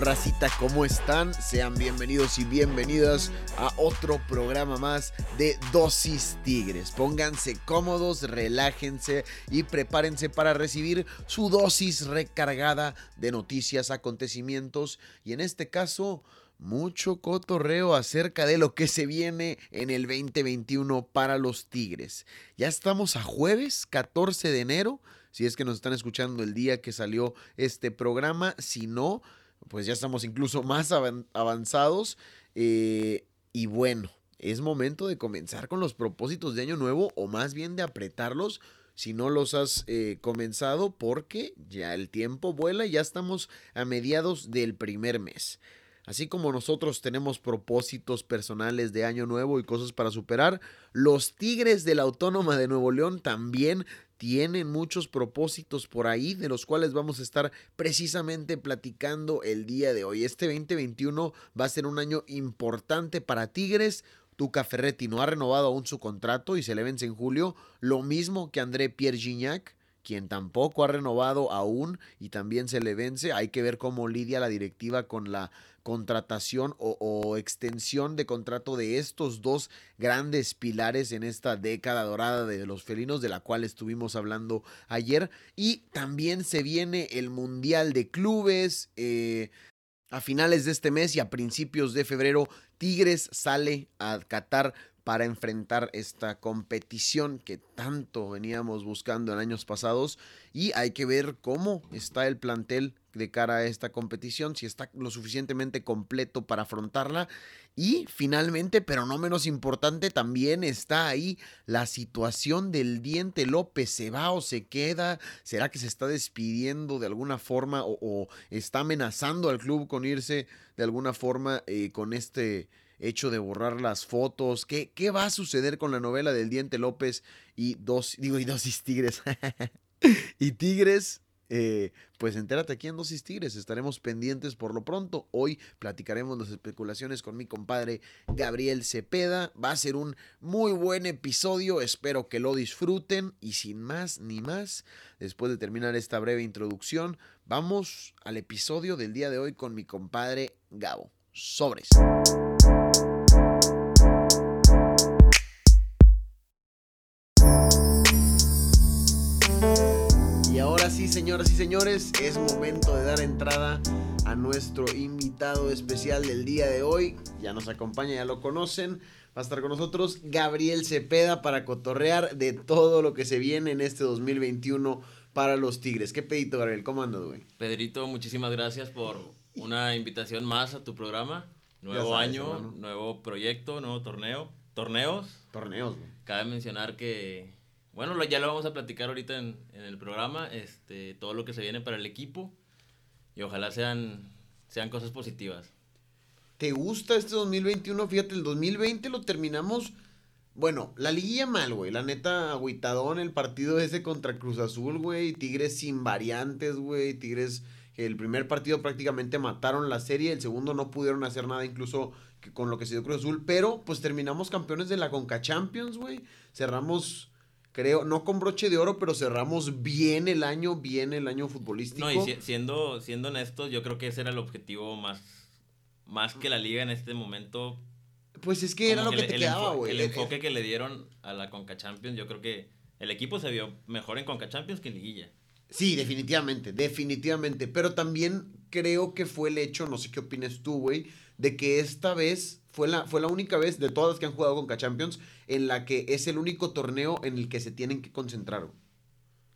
Racita? ¿Cómo están? Sean bienvenidos y bienvenidas a otro programa más de Dosis Tigres. Pónganse cómodos, relájense y prepárense para recibir su dosis recargada de noticias, acontecimientos y en este caso mucho cotorreo acerca de lo que se viene en el 2021 para los Tigres. Ya estamos a jueves 14 de enero. Si es que nos están escuchando el día que salió este programa, si no, pues ya estamos incluso más avanzados. Eh, y bueno, es momento de comenzar con los propósitos de año nuevo o más bien de apretarlos si no los has eh, comenzado porque ya el tiempo vuela y ya estamos a mediados del primer mes. Así como nosotros tenemos propósitos personales de año nuevo y cosas para superar, los Tigres de la Autónoma de Nuevo León también tienen muchos propósitos por ahí de los cuales vamos a estar precisamente platicando el día de hoy. Este 2021 va a ser un año importante para Tigres. Tuca Ferretti no ha renovado aún su contrato y se le vence en julio, lo mismo que André Pierre Gignac quien tampoco ha renovado aún y también se le vence. Hay que ver cómo lidia la directiva con la contratación o, extensión de contrato de estos dos grandes pilares en esta década dorada de los felinos de la cual estuvimos hablando ayer. Y también se viene el Mundial de Clubes. Eh, a finales de este mes y a principios de febrero, Tigres sale a Qatar para enfrentar esta competición que tanto veníamos buscando en años pasados y hay que ver cómo está el plantel de cara a esta competición, si está lo suficientemente completo para afrontarla y finalmente, pero no menos importante, también está ahí la situación del diente López. ¿Se va o se queda? ¿Será que se está despidiendo de alguna forma o, está amenazando al club con irse de alguna forma eh, con este hecho de borrar las fotos. ¿Qué, qué va a suceder con la novela del Diente López y dos, digo, y dosis tigres? y tigres. Eh, pues entérate aquí en Dosis Tigres, estaremos pendientes por lo pronto. Hoy platicaremos las especulaciones con mi compadre Gabriel Cepeda. Va a ser un muy buen episodio, espero que lo disfruten. Y sin más ni más, después de terminar esta breve introducción, vamos al episodio del día de hoy con mi compadre Gabo. Sobres. sí, señoras y señores, es momento de dar entrada a nuestro invitado especial del día de hoy. Ya nos acompaña, ya lo conocen. Va a estar con nosotros Gabriel Cepeda para cotorrear de todo lo que se viene en este 2021 para los Tigres. ¿Qué pedito, Gabriel? ¿Cómo andas, güey? Pedrito, muchísimas gracias por una invitación más a tu programa. Nuevo año, nuevo proyecto, nuevo torneo. ¿Torneos? Torneos, güey. Cabe mencionar que bueno, ya lo vamos a platicar ahorita en, el programa, este, todo lo que se viene para el equipo y ojalá sean, sean cosas positivas. ¿Te gusta este 2021? Fíjate, el 2020 lo terminamos, bueno, la liguilla mal, güey, la neta, agüitadón, el partido ese contra Cruz Azul, güey, Tigres sin variantes, güey, Tigres, el primer partido prácticamente mataron la serie, el segundo no pudieron hacer nada incluso con lo que se dio Cruz Azul, pero pues terminamos campeones de la Conca Champions, güey, cerramos creo, no con broche de oro, pero cerramos bien el año, bien el año futbolístico. No, y siendo, siendo honestos, yo creo que ese era el objetivo más, más que la liga en este momento. Pues es que era lo que, te quedaba, güey. El, enfoque que le dieron a la Conca Champions, yo creo que el equipo se vio mejor en Conca Champions que en Liguilla. Sí, definitivamente, definitivamente. Pero también creo que fue el hecho, no sé qué opinas tú, güey, de que esta vez fue la, fue la única vez de todas las que han jugado con K-Champions en la que es el único torneo en el que se tienen que concentrar.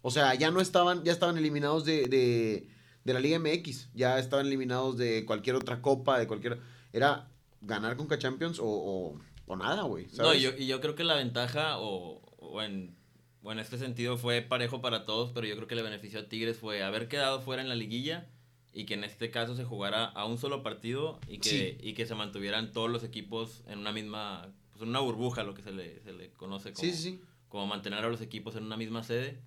O sea, ya no estaban, ya estaban eliminados de, de, de la Liga MX. Ya estaban eliminados de cualquier otra copa, de cualquier. Era ganar con Champions o, o, o nada, güey. No, y yo, y yo creo que la ventaja, o, o en bueno, en este sentido fue parejo para todos, pero yo creo que le benefició a Tigres fue haber quedado fuera en la liguilla y que en este caso se jugara a un solo partido y que, y que se mantuvieran todos los equipos en una misma, pues en una burbuja, lo que se le, se le conoce como, como mantener a los equipos en una misma sede.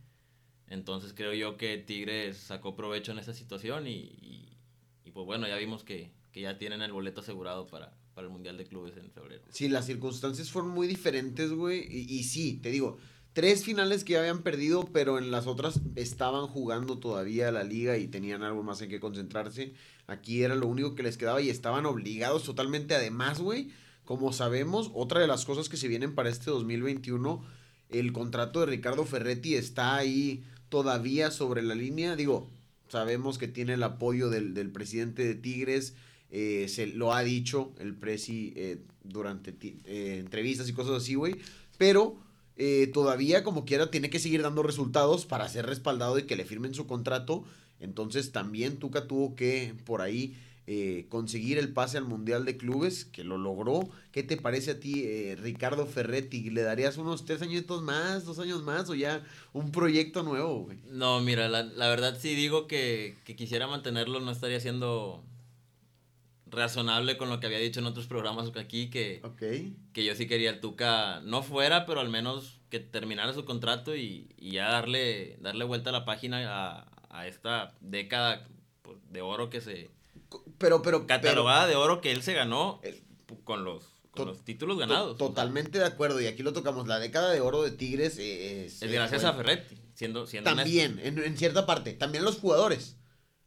Entonces creo yo que Tigres sacó provecho en esa situación y, y, pues bueno, ya vimos que, que ya tienen el boleto asegurado para, para el Mundial de Clubes en febrero. Sí, las circunstancias fueron muy diferentes, güey. Y, y sí, te digo, tres finales que ya habían perdido, pero en las otras estaban jugando todavía la liga y tenían algo más en que concentrarse. Aquí era lo único que les quedaba y estaban obligados totalmente. Además, güey, como sabemos, otra de las cosas que se vienen para este 2021, el contrato de Ricardo Ferretti está ahí todavía sobre la línea. Digo, sabemos que tiene el apoyo del, presidente de Tigres. Eh, se lo ha dicho el presi eh, durante eh, entrevistas y cosas así, güey. Pero eh, todavía como quiera tiene que seguir dando resultados para ser respaldado y que le firmen su contrato. Entonces también Tuca tuvo que por ahí eh, conseguir el pase al Mundial de Clubes, que lo logró. ¿Qué te parece a ti, eh, Ricardo Ferretti? ¿Le darías unos tres añitos más, dos años más o ya un proyecto nuevo? No, mira, la, verdad sí digo que, que quisiera mantenerlo, no estaría siendo razonable con lo que había dicho en otros programas aquí, que, que yo sí quería el Tuca no fuera, pero al menos que terminara su contrato y, ya darle, darle vuelta a la página a, esta década pues, de oro que se... Pero, pero... Catalogada de oro que él se ganó con los los títulos ganados. totalmente de acuerdo, y aquí lo tocamos. La década de oro de Tigres es. es gracias a Ferretti, siendo, siendo También, en, en, cierta parte. También los jugadores.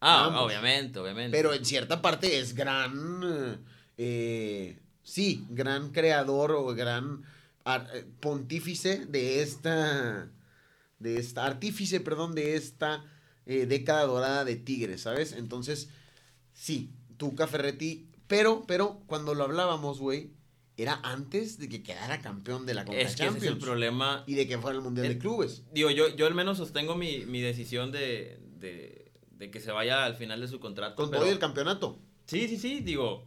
Ah, obviamente, obviamente. Pero en cierta parte es gran, eh, sí, gran creador o gran eh, pontífice de esta, de esta, artífice, perdón, de esta eh, década dorada de Tigres, ¿sabes? Entonces, sí, Tuca Ferretti, pero, pero, cuando lo hablábamos, güey, era antes de que quedara campeón de la Copa es que Champions. es el problema. Y de que fuera el Mundial de Clubes. Digo, yo, yo al menos sostengo mi, mi decisión de de que se vaya al final de su contrato. Con todo el campeonato. Sí, sí, sí, digo.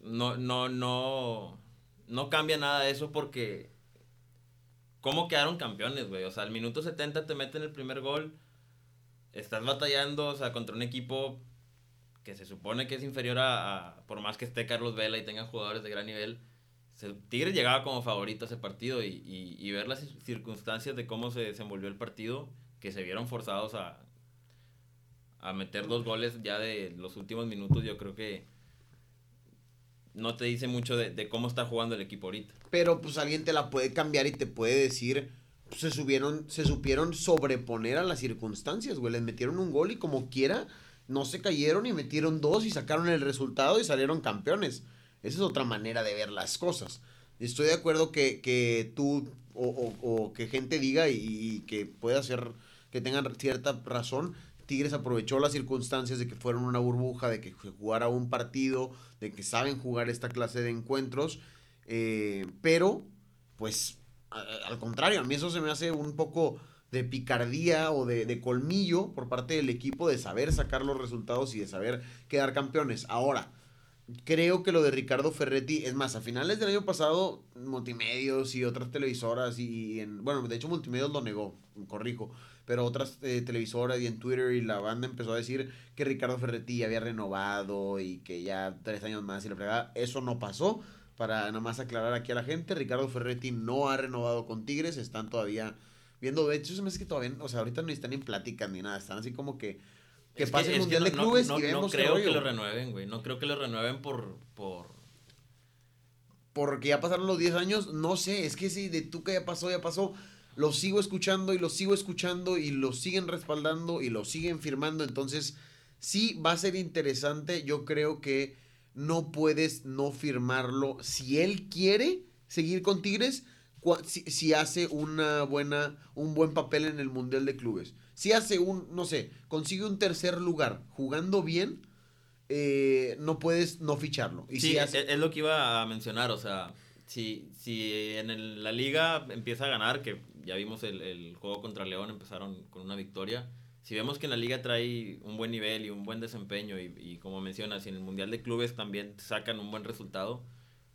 No, no, no. No cambia nada de eso porque. ¿Cómo quedaron campeones, güey? O sea, al minuto 70 te meten el primer gol. Estás batallando, o sea, contra un equipo que se supone que es inferior a, por más que esté Carlos Vela y tengan jugadores de gran nivel. Tigres llegaba como favorito a ese partido y, y ver las circunstancias de cómo se desenvolvió el partido, que se vieron forzados a, a meter dos goles ya de los últimos minutos, yo creo que no te dice mucho de, cómo está jugando el equipo ahorita. Pero pues alguien te la puede cambiar y te puede decir, pues, se subieron, se supieron sobreponer a las circunstancias, güey, les metieron un gol y como quiera, no se cayeron y metieron dos y sacaron el resultado y salieron campeones. Esa es otra manera de ver las cosas. Estoy de acuerdo que, que tú o, o, que gente diga y, y que pueda ser, que tengan cierta razón, Tigres aprovechó las circunstancias de que fueron una burbuja, de que jugara un partido, de que saben jugar esta clase de encuentros, eh, pero pues al contrario, a mí eso se me hace un poco de picardía o de, colmillo por parte del equipo de saber sacar los resultados y de saber quedar campeones. Ahora, creo que lo de Ricardo Ferretti, es más, a finales del año pasado, multimedios y otras televisoras y en, bueno, de hecho multimedios lo negó, corrijo, pero otras eh, televisoras y en Twitter y la banda empezó a decir que Ricardo Ferretti había renovado y que ya tres años más y la fregada. Eso no pasó. Para nomás aclarar aquí a la gente, Ricardo Ferretti no ha renovado con Tigres, están todavía viendo, de hecho se me hace que todavía, o sea, ahorita no están en plática ni nada, están así como que que pase el Mundial de Clubes y vemos No creo que lo renueven, güey, no creo que lo renueven por, por... Porque ya pasaron los 10 años, no sé, es que si de tú que ya pasó, ya pasó lo sigo escuchando y lo sigo escuchando y lo siguen respaldando y lo siguen firmando. Entonces, sí va a ser interesante. Yo creo que no puedes no firmarlo. Si él quiere seguir con Tigres, si, hace una buena, un buen papel en el Mundial de Clubes. Si hace un, no sé, consigue un tercer lugar jugando bien, eh, no puedes no ficharlo. Y sí, es, es lo que iba a mencionar, o sea, si, si en la liga empieza a ganar, que ya vimos el, el juego contra León, empezaron con una victoria. Si vemos que en la liga trae un buen nivel y un buen desempeño y, y como mencionas, y en el Mundial de Clubes también sacan un buen resultado,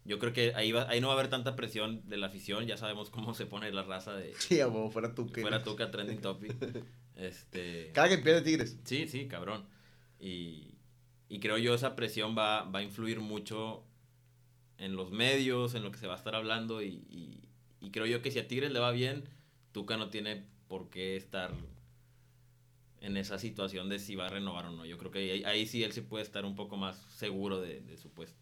yo creo que ahí, va, ahí no va a haber tanta presión de la afición. Ya sabemos cómo se pone la raza de. Sí, amo, fuera Tuca. Fuera Tuca, trending topic. Este. Cada que pierde Tigres. Sí, sí, cabrón. Y, y creo yo esa presión va, va a influir mucho en los medios, en lo que se va a estar hablando. Y, y, y creo yo que si a Tigres le va bien, Tuca no tiene por qué estar en esa situación de si va a renovar o no. Yo creo que ahí, sí él se puede estar un poco más seguro de, de su puesto.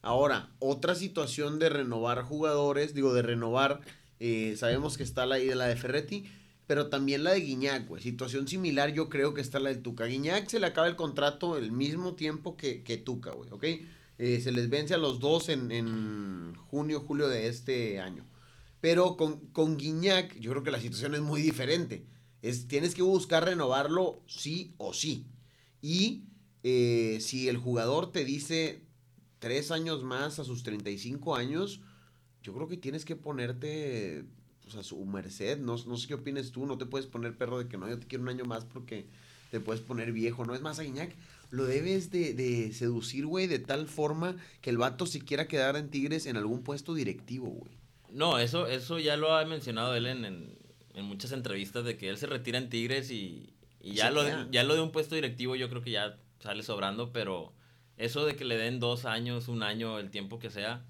Ahora, otra situación de renovar jugadores, digo, de renovar, eh, sabemos que está la, la de Ferretti, pero también la de Guiñac, güey. Situación similar, yo creo que está la del Tuca. Guiñac se le acaba el contrato el mismo tiempo que, que Tuca, güey, ¿ok? Eh, se les vence a los dos en, en, junio, julio de este año. Pero con, con Guiñac, yo creo que la situación es muy diferente. Es, tienes que buscar renovarlo sí o sí. Y eh, si el jugador te dice tres años más a sus 35 años, yo creo que tienes que ponerte pues, a su merced. No, no sé qué opines tú, no te puedes poner perro de que no, yo te quiero un año más porque te puedes poner viejo. No es más, a Guiñac lo debes de, de seducir, güey, de tal forma que el vato se quiera quedar en Tigres en algún puesto directivo, güey. No, eso, eso ya lo ha mencionado él en, en, en muchas entrevistas de que él se retira en Tigres y, y ya, lo, de, ya lo de un puesto directivo yo creo que ya sale sobrando, pero eso de que le den dos años, un año, el tiempo que sea,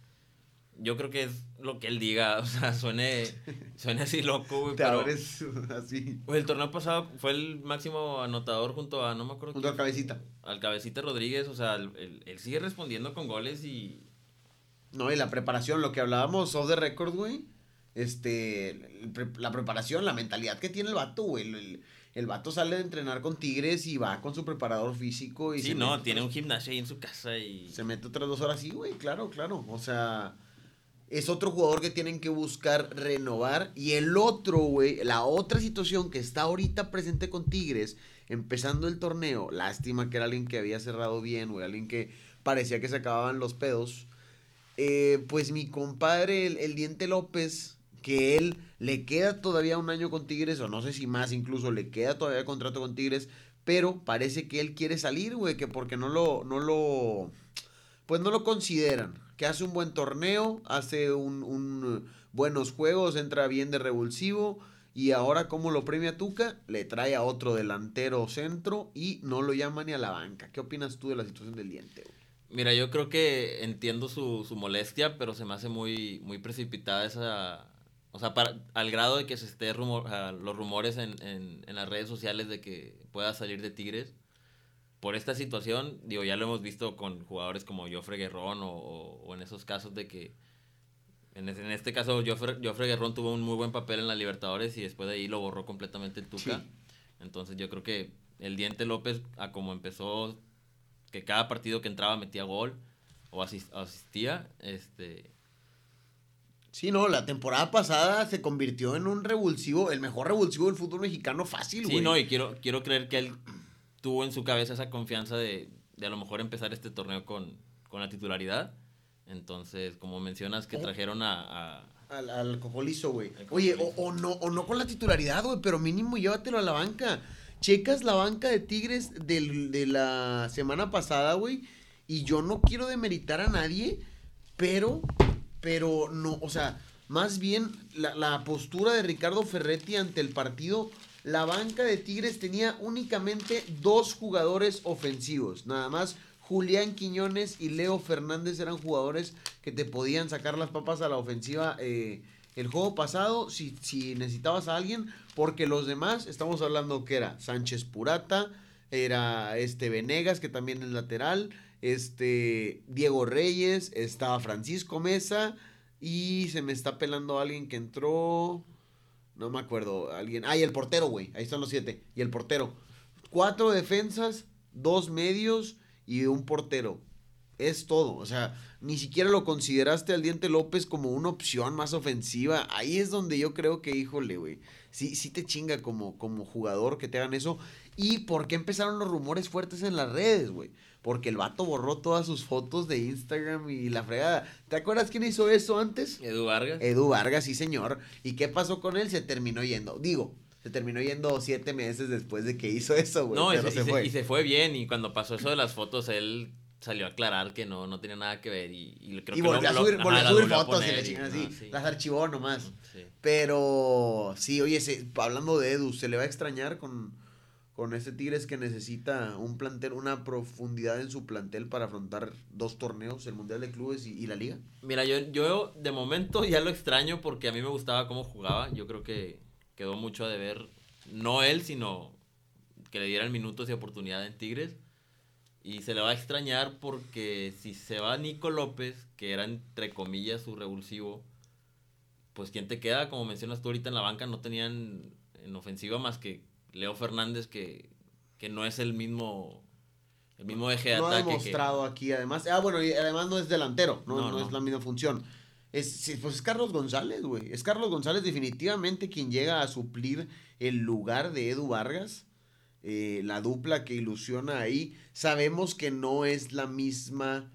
yo creo que es lo que él diga, o sea, suene, suene así loco, güey. Te pero, abres así. Pues el torneo pasado fue el máximo anotador junto a, no me acuerdo. Junto al Cabecita. Al Cabecita Rodríguez, o sea, él, él, sigue respondiendo con goles y... No, y la preparación, lo que hablábamos off the record, güey. Este, la preparación, la mentalidad que tiene el vato, güey. El, el, el vato sale de entrenar con Tigres y va con su preparador físico. Y sí, no, tiene un gimnasio ahí en su casa y... Se mete otras dos horas, sí, güey, claro, claro. O sea, es otro jugador que tienen que buscar renovar. Y el otro, güey, la otra situación que está ahorita presente con Tigres, empezando el torneo, lástima que era alguien que había cerrado bien, güey, alguien que parecía que se acababan los pedos. Eh, pues mi compadre, el, el Diente López, que él le queda todavía un año con Tigres, o no sé si más incluso, le queda todavía contrato con Tigres, pero parece que él quiere salir, güey, que porque no lo, no lo, pues no lo consideran, que hace un buen torneo, hace un, un buenos juegos, entra bien de revulsivo, y ahora como lo premia Tuca, le trae a otro delantero centro y no lo llama ni a la banca. ¿Qué opinas tú de la situación del diente, güey? Mira, yo creo que entiendo su, su molestia, pero se me hace muy, muy precipitada esa, o sea, para, al grado de que se esté rumor, los rumores en, en, en, las redes sociales de que pueda salir de Tigres. Por esta situación, digo, ya lo hemos visto con jugadores como Joffre Guerrón o, o, o en esos casos de que. En, en este caso, Joffre, Joffre, Guerrón tuvo un muy buen papel en la Libertadores y después de ahí lo borró completamente el Tuca. Sí. Entonces, yo creo que el Diente López, a como empezó, que cada partido que entraba metía gol o asist, asistía, este Sí, no, la temporada pasada se convirtió en un revulsivo, el mejor revulsivo del fútbol mexicano fácil, güey. Sí, no, y quiero, quiero creer que él tuvo en su cabeza esa confianza de, de a lo mejor empezar este torneo con, con la titularidad. Entonces, como mencionas, que oh. trajeron a... a al, al cojolizo, güey. Oye, o, o, no, o no con la titularidad, güey, pero mínimo llévatelo a la banca. Checas la banca de Tigres de la semana pasada, güey, y yo no quiero demeritar a nadie, pero pero no, o sea, más bien la, la, postura de Ricardo Ferretti ante el partido, la banca de Tigres tenía únicamente dos jugadores ofensivos, nada más. Julián Quiñones y Leo Fernández eran jugadores que te podían sacar las papas a la ofensiva eh, el juego pasado si, si necesitabas a alguien, porque los demás, estamos hablando que era Sánchez Purata, era este Venegas, que también es lateral, este Diego Reyes, estaba Francisco Mesa y se me está pelando alguien que entró, no me acuerdo, alguien, ah, el portero, güey, ahí están los siete, y el portero. Cuatro defensas, dos medios y un portero. Es todo, o sea, ni siquiera lo consideraste al Diente López como una opción más ofensiva. Ahí es donde yo creo que, híjole, güey, sí, sí te chinga como, como jugador que te hagan eso. ¿Y por qué empezaron los rumores fuertes en las redes, güey? Porque el vato borró todas sus fotos de Instagram y la fregada. ¿Te acuerdas quién hizo eso antes? Edu Vargas. Edu Vargas, sí, señor. ¿Y qué pasó con él? Se terminó yendo. Digo, se terminó yendo siete meses después de que hizo eso, güey. No, y pero se, se- y se fue bien. Y cuando pasó eso de las fotos, él salió a aclarar que no, no tenía nada que ver. Y, y creo y que volvió a lo- subir, ajá, volvió a subir a fotos y así. sí. Las archivó nomás. Sí. Pero sí, oye, se- hablando de Edu, ¿se le va a extrañar con, con este Tigres que necesita un plantel, una profundidad en su plantel para afrontar dos torneos, el Mundial de Clubes y, y la Liga? Mira, yo, yo de momento ya lo extraño porque a mí me gustaba cómo jugaba. Yo creo que quedó mucho a deber, no él, sino que le dieran minutos y oportunidad en Tigres. Y se le va a extrañar porque si se va Nico López, que era entre comillas su revulsivo, pues ¿quién te queda? Como mencionas tú ahorita en la banca, no tenían en ofensiva más que Leo Fernández, que, que no es el mismo, el mismo eje de no ha ataque. que- demostrado aquí, además. Ah, bueno, y además no es delantero, no, No, no no. es la misma función. Es, pues es Carlos González, güey. Es Carlos González definitivamente quien llega a suplir el lugar de Edu Vargas. Eh, la dupla que ilusiona ahí. Sabemos que no es la misma.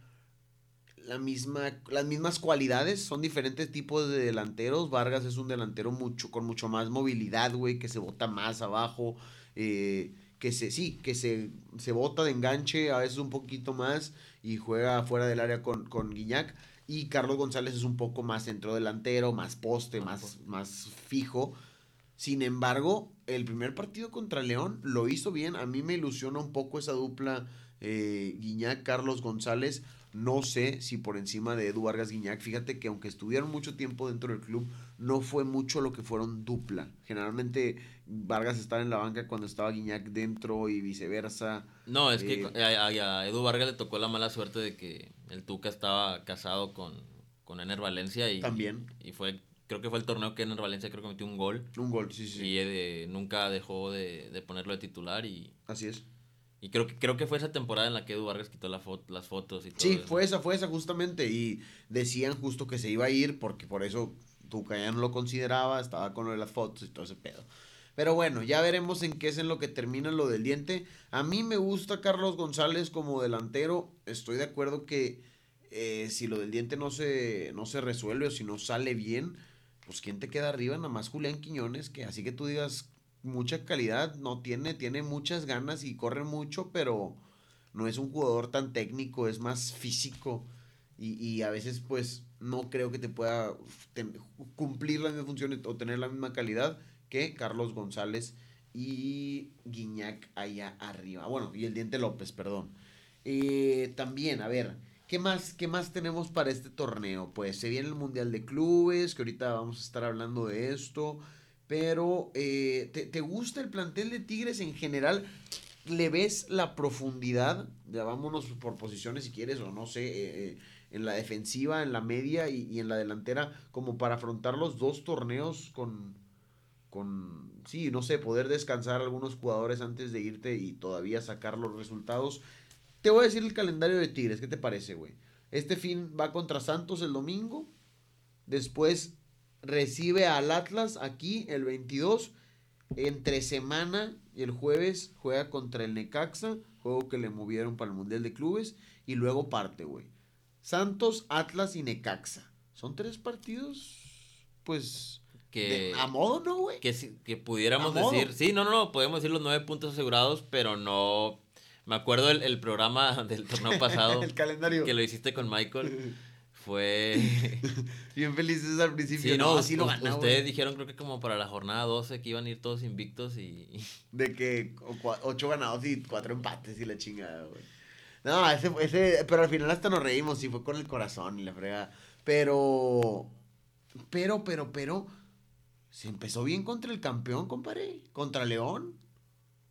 La misma, las mismas cualidades, son diferentes tipos de delanteros. Vargas es un delantero mucho, con mucho más movilidad, güey, que se bota más abajo, eh, que se, sí, que se, se bota de enganche a veces un poquito más y juega fuera del área con, con Guiñac. Y Carlos González es un poco más centro delantero, más poste, Más más, más fijo. Sin embargo, el primer partido contra León lo hizo bien. A mí me ilusiona un poco esa dupla eh, Guiñac-Carlos González. No sé si por encima de Edu Vargas Guiñac. Fíjate que aunque estuvieron mucho tiempo dentro del club, no fue mucho lo que fueron dupla. Generalmente Vargas estaba en la banca cuando estaba Guiñac dentro y viceversa. No, es que Eh, a, a- a Edu Vargas le tocó la mala suerte de que el Tuca estaba casado con, con Ener Valencia y, También. y fue, creo que fue el torneo que Ener Valencia creo que metió un gol Un gol, sí, sí. y eh, nunca dejó de, de ponerlo de titular y, Así es. y creo que creo que fue esa temporada en la que Edu Vargas quitó la fo- las fotos y todo. Sí, eso. fue esa, fue esa justamente. Y decían justo que se iba a ir porque por eso Tuca ya no lo consideraba, estaba con lo de las fotos y todo ese pedo. Pero bueno, ya veremos en qué es en lo que termina lo del diente. A mí me gusta Carlos González como delantero. Estoy de acuerdo que eh, si lo del diente no se, no se resuelve o si no sale bien, pues ¿quién te queda arriba? Nada más Julián Quiñones, que así que tú digas mucha calidad, no tiene, tiene muchas ganas y corre mucho, pero no es un jugador tan técnico, es más físico y, y a veces pues no creo que te pueda cumplir las mismas funciones o tener la misma calidad que Carlos González y Guiñac allá arriba. Bueno, y el Diente López, perdón. Eh, también, a ver, ¿qué más, ¿qué más tenemos para este torneo? Pues se viene el Mundial de Clubes, que ahorita vamos a estar hablando de esto. Pero, eh, ¿te, te gusta el plantel de Tigres en general? ¿Le ves la profundidad? Ya vámonos por posiciones si quieres, o no sé, eh, eh, en la defensiva, en la media y, y en la delantera, como para afrontar los dos torneos con, con, sí, no sé, poder descansar algunos jugadores antes de irte y todavía sacar los resultados. Te voy a decir el calendario de Tigres, ¿qué te parece, güey? Este fin va contra Santos el domingo, después recibe al Atlas aquí el 22, entre semana y el jueves juega contra el Necaxa, juego que le movieron para el Mundial de Clubes, y luego parte, güey. Santos, Atlas y Necaxa. Son tres partidos, pues, que, de- a modo, ¿no, güey? que, que pudiéramos decir, sí, no, no, no, podemos decir los nueve puntos asegurados, pero no, me acuerdo el, el programa del torneo pasado el calendario. que lo hiciste con Michael, fue... Bien felices al principio. Sí, no, así lo ustedes dijeron creo que como para la jornada 12 que iban a ir todos invictos y... De que o cua- ocho ganados y cuatro empates y la chingada, güey. No, ese, ese, pero al final hasta nos reímos y fue con el corazón y la fregada. Pero, pero, pero, pero, se empezó bien contra el campeón, compadre. Contra León.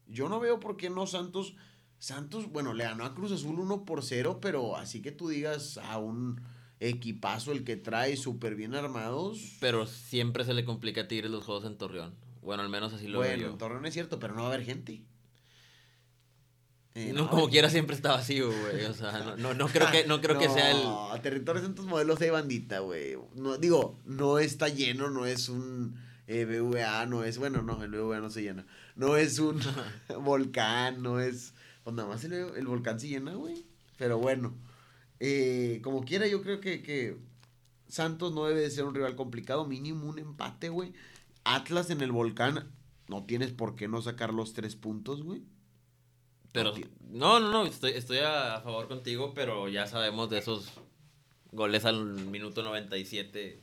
Yo no veo por qué no Santos. Santos, bueno, le ganó a Cruz Azul 1 por 0, pero así que tú digas a un equipazo el que trae súper bien armados. Pero siempre se le complica a Tigres los juegos en Torreón. Bueno, al menos así lo bueno, veo en yo. Torreón es cierto, pero no va a haber gente. Eh, No, no, como quiera siempre está vacío, güey. O sea, no, no, no creo que, no creo que sea el... No, Territorio Santos Modelos hay bandita, güey. No, digo, no está lleno, no es un eh, BVA, no es, bueno, no, el BVA no se llena. No es un volcán, no es, pues nada más el, el volcán se llena, güey. Pero bueno, eh, como quiera, yo creo que, que Santos no debe de ser un rival complicado, mínimo un empate, güey. Atlas en el volcán, no tienes por qué no sacar los tres puntos, güey. Pero, no, no, no, estoy, estoy a, favor contigo, pero ya sabemos de esos goles al minuto 97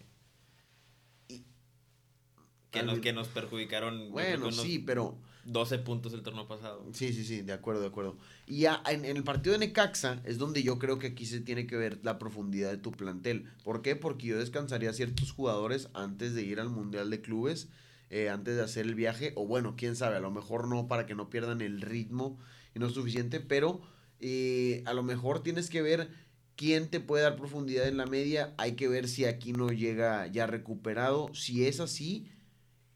que, nos, que nos perjudicaron. Bueno, sí, pero... 12 puntos el torneo pasado. Sí, sí, sí, de acuerdo, de acuerdo. Y en, el partido de Necaxa es donde yo creo que aquí se tiene que ver la profundidad de tu plantel. ¿Por qué? Porque yo descansaría ciertos jugadores antes de ir al Mundial de Clubes, eh, antes de hacer el viaje, o bueno, quién sabe, a lo mejor no para que no pierdan el ritmo y no es suficiente, pero eh, a lo mejor tienes que ver quién te puede dar profundidad en la media, hay que ver si aquí no llega ya recuperado, si es así,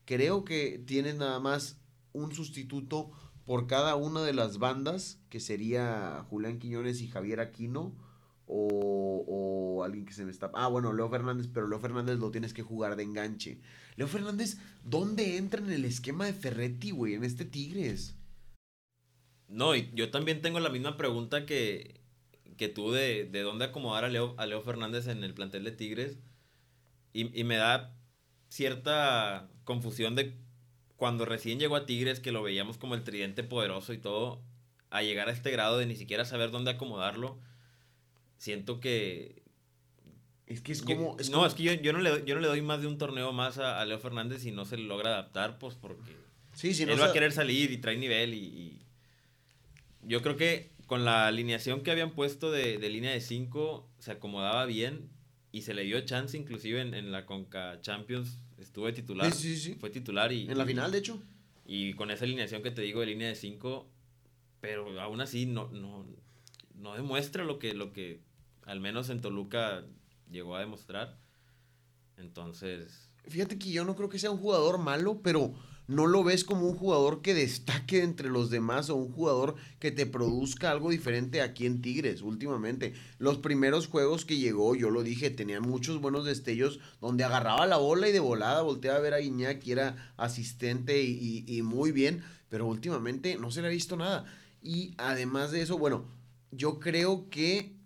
creo que tienes nada más un sustituto por cada una de las bandas, que sería Julián Quiñones y Javier Aquino, o, o, alguien que se me está... Ah, bueno, Leo Fernández, pero Leo Fernández lo tienes que jugar de enganche. Leo Fernández, ¿dónde entra en el esquema de Ferretti, güey, en este Tigres? No, y yo también tengo la misma pregunta que, que tú de, de dónde acomodar a Leo, a Leo Fernández en el plantel de Tigres. Y, y me da cierta confusión de cuando recién llegó a Tigres, que lo veíamos como el tridente poderoso y todo, a llegar a este grado de ni siquiera saber dónde acomodarlo, siento que... Es que es como... no, es que yo, yo, no le, yo no le doy más de un torneo más a, Leo Fernández y no se logra adaptar, pues porque... Sí, sí, él va a querer salir y trae nivel y, Yo creo que con la alineación que habían puesto de, de línea de 5 se acomodaba bien y se le dio chance inclusive en, en la Conca Champions Estuve titular. Sí, sí, sí. Fue titular y... En la final, de hecho. Y con esa alineación que te digo de línea de 5, pero aún así no, no, no demuestra lo que, lo que al menos en Toluca llegó a demostrar. Entonces... Fíjate que yo no creo que sea un jugador malo, pero no lo ves como un jugador que destaque entre los demás o un jugador que te produzca algo diferente aquí en Tigres últimamente. Los primeros juegos que llegó, yo lo dije, tenía muchos buenos destellos donde agarraba la bola y de volada volteaba a ver a Guiñac y era asistente y, y muy bien, pero últimamente no se le ha visto nada. Y además de eso, bueno, yo creo que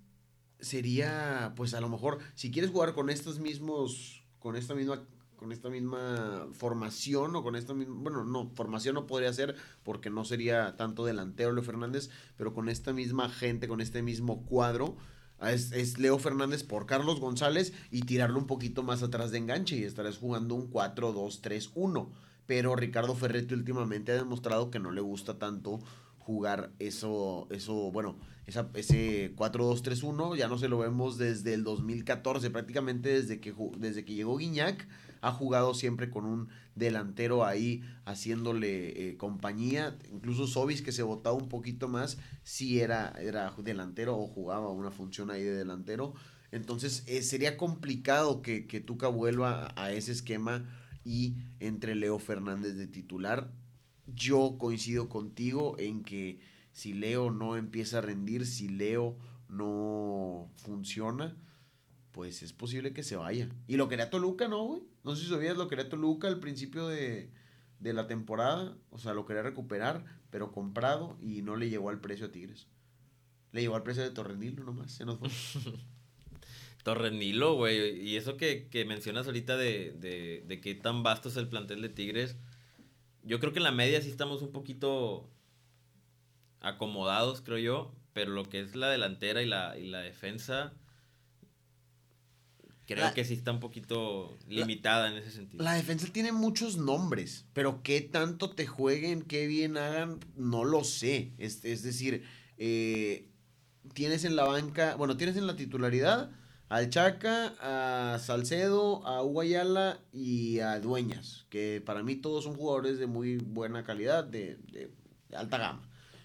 sería, pues a lo mejor, si quieres jugar con estos mismos, con esta misma con esta misma formación o con esta misma, bueno, no, formación no podría ser porque no sería tanto delantero Leo Fernández, pero con esta misma gente, con este mismo cuadro, es, Leo Fernández por Carlos González y tirarlo un poquito más atrás de enganche y estarás jugando un 4-2-3-1. Pero Ricardo Ferretti últimamente ha demostrado que no le gusta tanto jugar eso, eso bueno, esa, ese 4-2-3-1, ya no se lo vemos desde el 2014, prácticamente desde que, desde que llegó Guiñac ha jugado siempre con un delantero ahí haciéndole eh, compañía. Incluso Sobis, que se votaba un poquito más, si era, era delantero o jugaba una función ahí de delantero. Entonces eh, sería complicado que, que Tuca vuelva a ese esquema y entre Leo Fernández de titular. Yo coincido contigo en que si Leo no empieza a rendir, si Leo no funciona, pues es posible que se vaya. Y lo quería Toluca, ¿no, güey? No sé si sabías, lo quería Toluca al principio de, de la temporada. O sea, lo quería recuperar, pero comprado y no le llegó al precio a Tigres. Le llegó al precio de Torrenilo nomás, se nos fue. Torrenilo, güey. Y eso que, que mencionas ahorita de, de, de qué tan vasto es el plantel de Tigres. Yo creo que en la media sí estamos un poquito acomodados, creo yo. Pero lo que es la delantera y la, y la defensa Creo que sí está un poquito limitada en ese sentido. La defensa tiene muchos nombres, pero qué tanto te jueguen, qué bien hagan, no lo sé. Es, decir, eh, tienes en la banca, bueno, tienes en la titularidad al Chaca, a Salcedo, a Uguayala y a Dueñas, que para mí todos son jugadores de muy buena calidad, de, alta gama.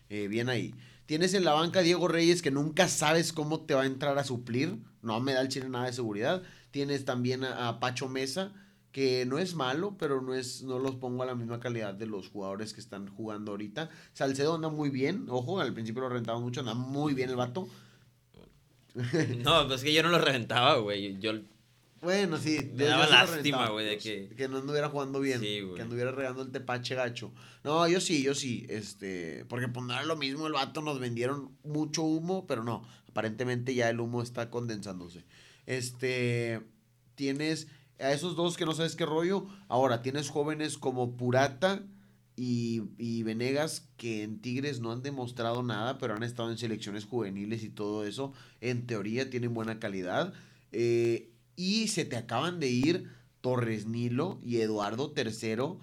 Eh, bien ahí. Tienes en la banca Diego Reyes que nunca sabes cómo te va a entrar a suplir. No me da el chile nada de seguridad. Tienes también a, Pacho Mesa, que no es malo, pero no es no los pongo a la misma calidad de los jugadores que están jugando ahorita. Salcedo anda muy bien, ojo, al principio lo rentaba mucho, anda muy bien el vato. No, pues es que yo no lo reventaba, güey. Yo Bueno, sí. Me yo- daba yo lástima, güey, de que- Que no anduviera jugando bien. Sí, que anduviera regando el tepache gacho. No, yo sí, yo sí. Este. Porque pues no era lo mismo el vato, nos vendieron mucho humo, pero no. Aparentemente ya el humo está condensándose. Este. Tienes a esos dos que no sabes qué rollo. Ahora, tienes jóvenes como Purata y, y Venegas que en Tigres no han demostrado nada, pero han estado en selecciones juveniles y todo eso. En teoría tienen buena calidad. Eh, y se te acaban de ir Torres Nilo y Eduardo III,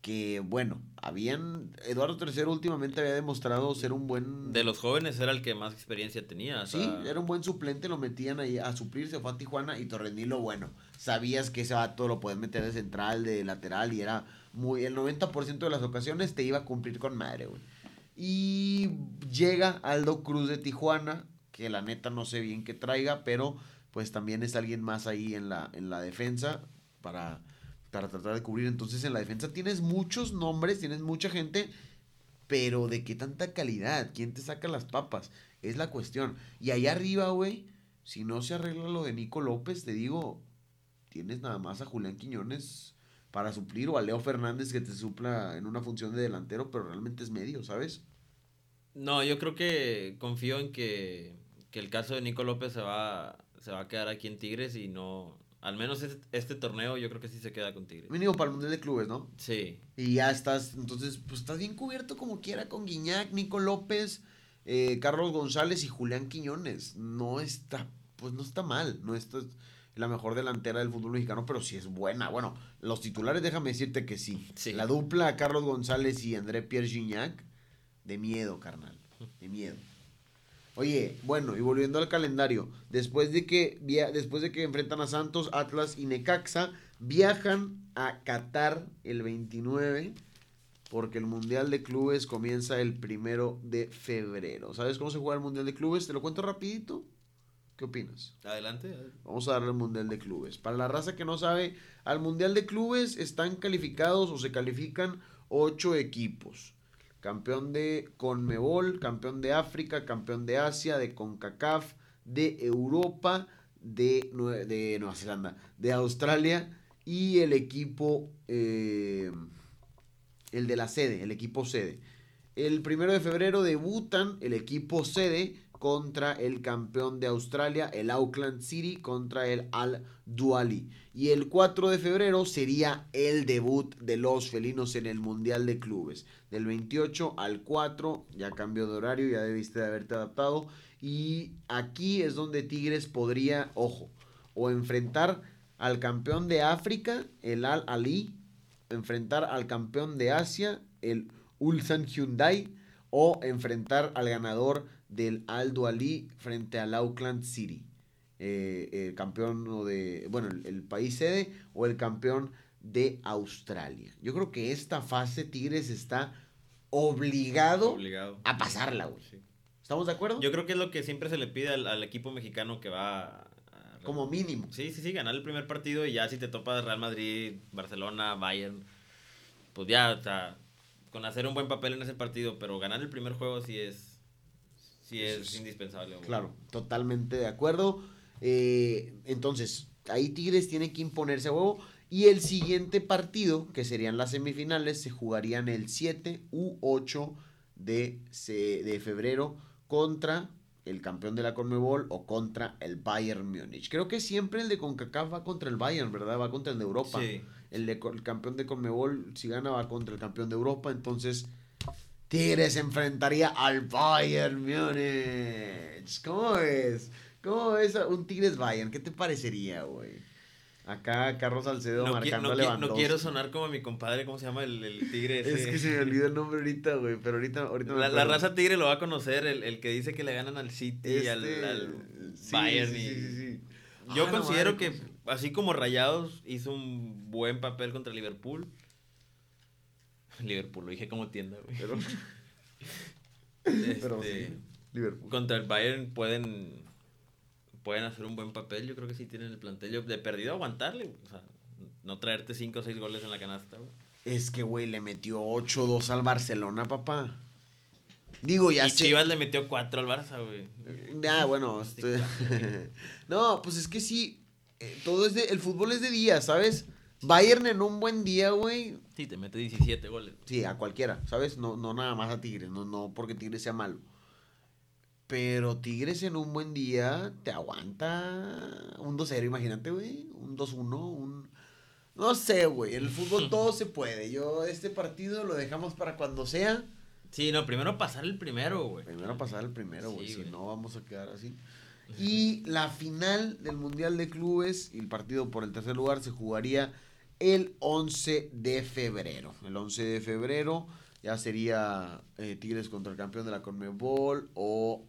que bueno, habían... Eduardo III últimamente había demostrado ser un buen... De los jóvenes era el que más experiencia tenía. o Sí, era un buen suplente, lo metían ahí a suplir, se fue a Tijuana y Torres Nilo, bueno, sabías que ese vato lo podías meter de central, de lateral y era muy... El 90% de las ocasiones te iba a cumplir con madre, güey. Y llega Aldo Cruz de Tijuana, que la neta no sé bien qué traiga, pero pues también es alguien más ahí en la, en la defensa para, para tratar de cubrir. Entonces en la defensa tienes muchos nombres, tienes mucha gente, pero ¿de qué tanta calidad? ¿Quién te saca las papas? Es la cuestión. Y allá arriba, güey, si no se arregla lo de Nico López, te digo, tienes nada más a Julián Quiñones para suplir o a Leo Fernández que te supla en una función de delantero, pero realmente es medio, ¿sabes? No, yo creo que confío en que, que el caso de Nico López se va, se va a quedar aquí en Tigres y no... Al menos este, este torneo yo creo que sí se queda con Tigres. Mínimo para el Mundial de Clubes, ¿no? Sí. Y ya estás, entonces, pues estás bien cubierto como quiera con Guiñac, Nico López, eh, Carlos González y Julián Quiñones. No está, pues no está mal, no está la mejor delantera del fútbol mexicano, pero sí es buena. Bueno, los titulares, déjame decirte que sí. Sí. La dupla Carlos González y André Pierre Gignac, de miedo, carnal, de miedo. Oye, bueno, y volviendo al calendario, después de que via- después de que enfrentan a Santos, Atlas y Necaxa, viajan a Qatar el 29 porque el Mundial de Clubes comienza el primero de febrero. ¿Sabes cómo se juega el Mundial de Clubes? Te lo cuento rapidito. ¿Qué opinas? Adelante. Vamos a darle al Mundial de Clubes. Para la raza que no sabe, al Mundial de Clubes están calificados o se califican ocho equipos. Campeón de Conmebol, campeón de África, campeón de Asia, de CONCACAF, de Europa, de, Nue- de Nueva Zelanda, de Australia y el equipo, eh, el de la sede, el equipo sede. El primero de febrero debutan el equipo sede contra el campeón de Australia, el Auckland City, contra el Al Duali. Y el 4 de febrero sería el debut de los felinos en el Mundial de Clubes. Del 28 al 4, ya cambió de horario, ya debiste de haberte adaptado. Y aquí es donde Tigres podría, ojo, o enfrentar al campeón de África, el Al Ali, enfrentar al campeón de Asia, el Ulsan Hyundai, o enfrentar al ganador del Aldo Ali frente al Auckland City. Eh, el campeón o de, bueno, el, el país sede o el campeón de Australia. Yo creo que esta fase Tigres está obligado Obligado. a pasarla, güey. Sí. ¿Estamos de acuerdo? Yo creo que es lo que siempre se le pide al, al equipo mexicano que va a- a- Como mínimo. Sí, sí, sí, ganar el primer partido y ya si te topas Real Madrid, Barcelona, Bayern, pues ya, o sea, con hacer un buen papel en ese partido, pero ganar el primer juego sí es, sí es, es- indispensable. güey. Claro, totalmente de acuerdo. Eh, entonces, ahí Tigres tiene que imponerse a huevo. Y el siguiente partido, que serían las semifinales, se jugarían el 7 u 8 de, de febrero contra el campeón de la Conmebol o contra el Bayern Múnich. Creo que siempre el de CONCACAF va contra el Bayern, ¿verdad? Va contra el de Europa. Sí. El, de, el campeón de Conmebol, si gana, va contra el campeón de Europa. Entonces, Tigres enfrentaría al Bayern Múnich. ¿Cómo ves? ¿Cómo ves a un Tigres Bayern? ¿Qué te parecería, güey? Acá Carlos Salcedo No, qui- marcando no a qui- no Lewandowski. quiero sonar como mi compadre, ¿cómo se llama el, el tigre? Es que se me olvidó el nombre ahorita, güey. Pero ahorita, ahorita me La, la acuerdo. raza tigre lo va a conocer, el, el que dice que le ganan al City y al, Este, al sí, Bayern. sí, sí, sí, sí. Yo Ah, la considero madre, que, ¿cómo así como Rayados hizo un buen papel contra Liverpool. Liverpool, lo dije como tienda, güey. Pero, Este, pero sí, Liverpool. Contra el Bayern pueden pueden hacer un buen papel. Yo creo que sí tienen el plantel. De perdido aguantarle. güey. O sea, no traerte 5 o 6 goles en la canasta. güey. Es que, güey, le metió 8-2 al Barcelona, papá. Digo, ya y sé- Chivas le metió 4 al Barça, güey. Ah, bueno. estoy- no, pues es que sí. eh, todo es de, el fútbol es de día, ¿sabes? Bayern en un buen día, güey. Sí, te mete 17 goles. Sí, a cualquiera, ¿sabes? No, no nada más a Tigres, no, no porque Tigres sea malo. Pero Tigres en un buen día te aguanta un 2-0, imagínate, güey. Un 2-1, un... No sé, güey. En el fútbol todo se puede. Yo este partido lo dejamos para cuando sea. Sí, no, primero pasar el primero, güey. Primero pasar el primero, güey. Sí, si no, vamos a quedar así. Y la final del Mundial de Clubes y el partido por el tercer lugar se jugaría el 11 de febrero. El 11 de febrero ya sería eh, Tigres contra el campeón de la Conmebol o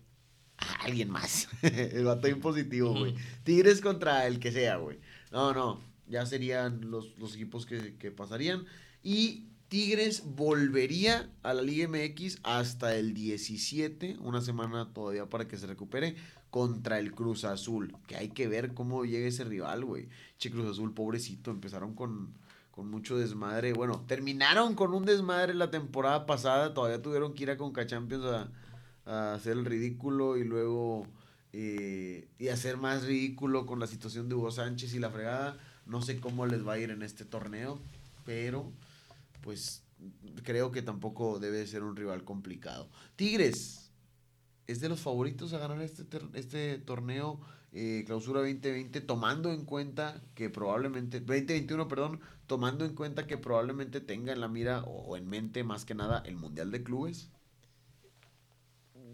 alguien más. el vato impositivo, güey. Tigres contra el que sea, güey. No, no. Ya serían los, los equipos que, que pasarían. Y Tigres volvería a la Liga MX hasta el 17, una semana todavía para que se recupere, contra el Cruz Azul. Que hay que ver cómo llega ese rival, güey. Che, Cruz Azul, pobrecito, empezaron con, con mucho desmadre. Bueno, terminaron con un desmadre la temporada pasada, todavía tuvieron que ir a Conca Champions a, a hacer el ridículo y luego eh, y hacer más ridículo con la situación de Hugo Sánchez y la fregada. No sé cómo les va a ir en este torneo, pero pues creo que tampoco debe ser un rival complicado. Tigres es de los favoritos a ganar este, este torneo eh, clausura 2020, tomando en cuenta que probablemente, 2021, perdón, tomando en cuenta que probablemente tenga en la mira o, o en mente más que nada el Mundial de Clubes.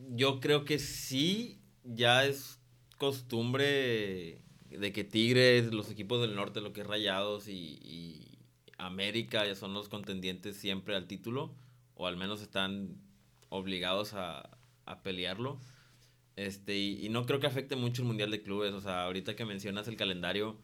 Yo creo que sí, ya es costumbre de que Tigres, los equipos del norte, lo que es Rayados y, y América ya son los contendientes siempre al título, o al menos están obligados a, a pelearlo. Este, y, y no creo que afecte mucho el Mundial de Clubes, o sea, ahorita que mencionas el calendario,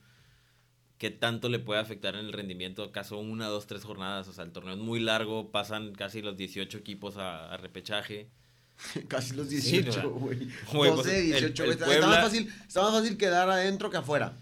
¿qué tanto le puede afectar en el rendimiento? ¿Acaso una, dos, tres jornadas? O sea, el torneo es muy largo, pasan casi los 18 equipos a, a repechaje. Casi los Sí, 18, ¿verdad? güey. Güey, 12, pues, el- 18, el güey. Está, Puebla- más fácil, está más fácil quedar adentro que afuera.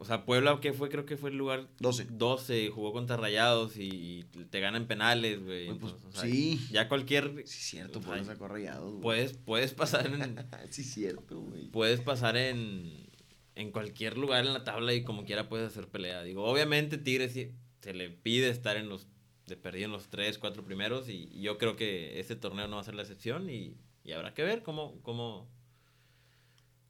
O sea, Puebla, ¿qué fue? Creo que fue el lugar 12. 12, jugó contra Rayados y, y te ganan penales, güey. Pues, Entonces, o sea, sí. Ya cualquier... Sí, cierto, eso sacó rayados, güey. Puedes, puedes pasar en... Sí, cierto, güey. puedes pasar en, en cualquier lugar en la tabla y como quiera puedes hacer pelea. Digo, obviamente Tigres se le pide estar en los, de perdido en los tres, cuatro primeros y, y yo creo que este torneo no va a ser la excepción y, y habrá que ver cómo, cómo,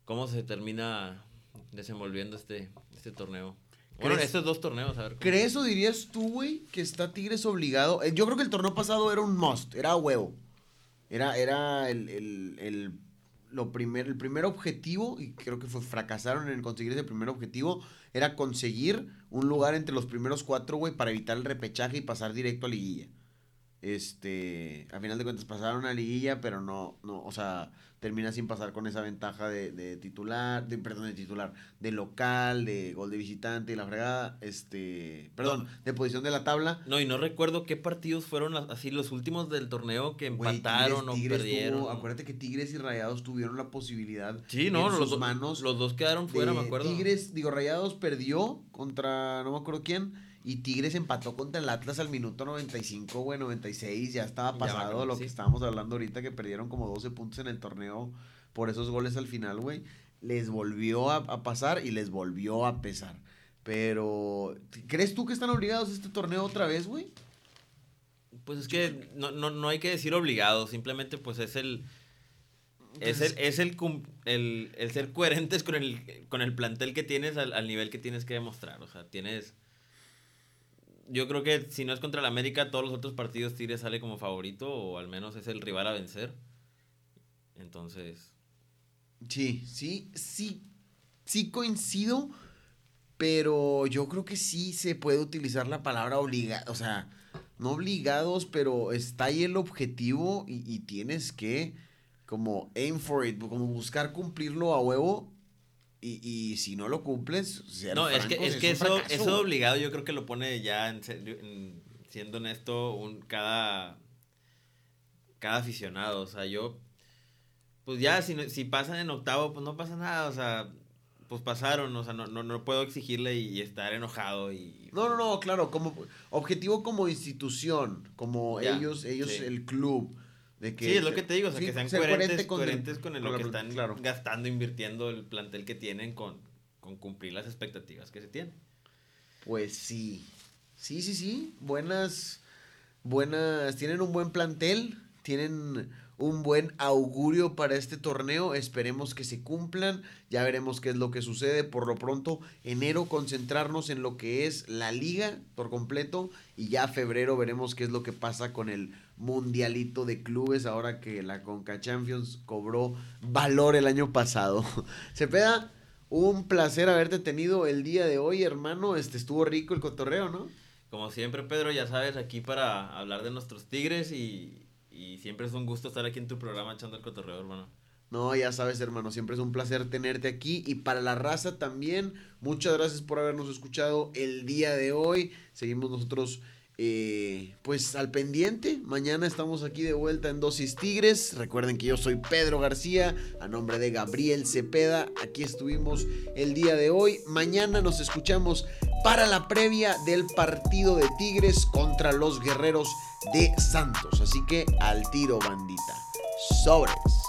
cómo se termina desenvolviendo este, este torneo. Bueno, ¿Crees- estos dos torneos, a ver. cómo- ¿Crees o dirías tú, güey, que está Tigres obligado? Eh, Yo creo que el torneo pasado era un must, era huevo. Era, era el, el, el- lo primer, el primer objetivo, y creo que fue, fracasaron en conseguir ese primer objetivo, era conseguir un lugar entre los primeros cuatro, güey, para evitar el repechaje y pasar directo a liguilla. Este, a final de cuentas pasaron a liguilla, pero no, no, o sea, termina sin pasar con esa ventaja de, de titular, de, perdón, de titular, de local, de gol de visitante y la fregada, este, perdón, de posición de la tabla. No, y no recuerdo qué partidos fueron así los últimos del torneo que empataron Tigres- o Tigres perdieron. tuvo- acuérdate que Tigres y Rayados tuvieron la posibilidad Sí, no, en los, sus do- manos los dos quedaron fuera, me acuerdo. Tigres, digo, Rayados perdió contra no me acuerdo quién. Y Tigres empató contra el Atlas al minuto 95, güey, 96. Ya estaba Ya pasado lo sí. que estábamos hablando ahorita, que perdieron como 12 puntos en el torneo por esos goles al final, güey. Les volvió a, a pasar y les volvió a pesar. Pero, ¿crees tú que están obligados a este torneo otra vez, güey? Pues es que no, no, no hay que decir obligado, simplemente pues es el... Es el, es el, el, el ser coherentes con el, con el plantel que tienes al, al nivel que tienes que demostrar. O sea, tienes... Yo creo que si no es contra el América, todos los otros partidos Tigres sale como favorito o al menos es el rival a vencer. Entonces... Sí, sí, sí, sí coincido, pero yo creo que sí se puede utilizar la palabra obligado, o sea, no obligados, pero está ahí el objetivo y, y tienes que como aim for it, como buscar cumplirlo a huevo y, y si no lo cumples, No, es que, francos, es que eso, fracaso, eso obligado yo creo que lo pone ya, en en- siendo honesto, un, cada, cada aficionado. O sea, yo, pues ya, si, si pasan en octavo, pues no pasa nada. O sea, pues pasaron. O sea, no, no, no puedo exigirle y, estar enojado y... No, no, no, claro, como objetivo como institución, como Ya, ellos, ellos sí. el club. De que sí, es lo que te digo, o sea, sí, que sean ser coherentes, coherente con el- coherentes con, el- con lo que están claro. gastando, invirtiendo, el plantel que tienen con, con cumplir las expectativas que se tienen. Pues sí. Sí, sí, sí. Buenas, buenas. Tienen un buen plantel. Tienen un buen augurio para este torneo. Esperemos que se cumplan. Ya veremos qué es lo que sucede. Por lo pronto, enero concentrarnos en lo que es la liga por completo. Y ya febrero veremos qué es lo que pasa con el mundialito de clubes. Ahora que la Conca Champions cobró valor el año pasado. Cepeda, un placer haberte tenido el día de hoy, hermano. Este estuvo rico el cotorreo, ¿no? Como siempre, Pedro, ya sabes, aquí para hablar de nuestros tigres y, y siempre es un gusto estar aquí en tu programa echando el cotorreo, hermano. No, ya sabes, hermano, siempre es un placer tenerte aquí. Y para la raza también, muchas gracias por habernos escuchado el día de hoy. Seguimos nosotros, eh, pues, al pendiente. Mañana estamos aquí de vuelta en Dosis Tigres. Recuerden que yo soy Pedro García, a nombre de Gabriel Cepeda. Aquí estuvimos el día de hoy. Mañana nos escuchamos para la previa del partido de Tigres contra los guerreros de Santos. Así que al tiro, bandita. Sobres.